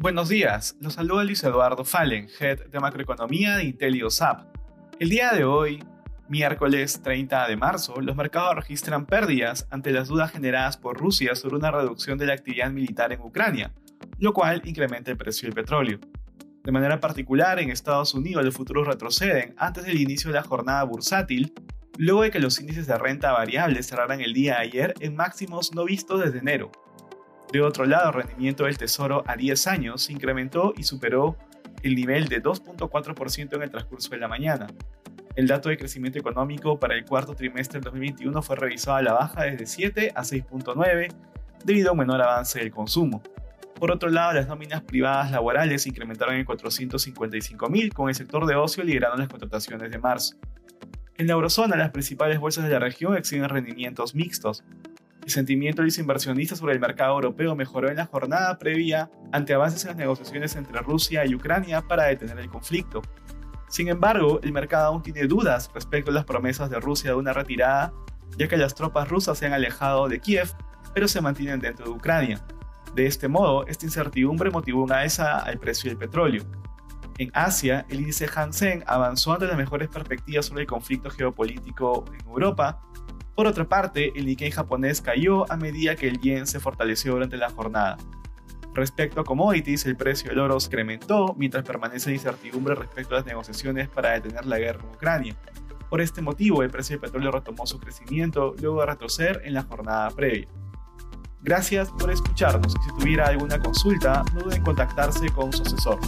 Buenos días, los saluda Luis Eduardo Fallen, Head de Macroeconomía de IntelioSAP. El día de hoy, miércoles 30 de marzo, los mercados registran pérdidas ante las dudas generadas por Rusia sobre una reducción de la actividad militar en Ucrania, lo cual incrementa el precio del petróleo. De manera particular, en Estados Unidos los futuros retroceden antes del inicio de la jornada bursátil, luego de que los índices de renta variable cerraran el día ayer en máximos no vistos desde enero. De otro lado, el rendimiento del Tesoro a 10 años se incrementó y superó el nivel de 2.4% en el transcurso de la mañana. El dato de crecimiento económico para el cuarto trimestre del 2021 fue revisado a la baja desde 7 a 6.9 debido a un menor avance del consumo. Por otro lado, las nóminas privadas laborales se incrementaron en 455.000, con el sector de ocio liderando las contrataciones de marzo. En la eurozona, las principales bolsas de la región exhiben rendimientos mixtos. El sentimiento de los inversionistas sobre el mercado europeo mejoró en la jornada previa ante avances en las negociaciones entre Rusia y Ucrania para detener el conflicto. Sin embargo, el mercado aún tiene dudas respecto a las promesas de Rusia de una retirada, ya que las tropas rusas se han alejado de Kiev, pero se mantienen dentro de Ucrania. De este modo, esta incertidumbre motivó una alza al precio del petróleo. En Asia, el índice Hansen avanzó ante las mejores perspectivas sobre el conflicto geopolítico en Europa. Por otra parte, el Nikkei japonés cayó a medida que el yen se fortaleció durante la jornada. Respecto a commodities, el precio del oro se incrementó mientras permanece incertidumbre respecto a las negociaciones para detener la guerra en Ucrania. Por este motivo, el precio del petróleo retomó su crecimiento luego de retroceder en la jornada previa. Gracias por escucharnos y si tuviera alguna consulta, no duden en contactarse con su asesor.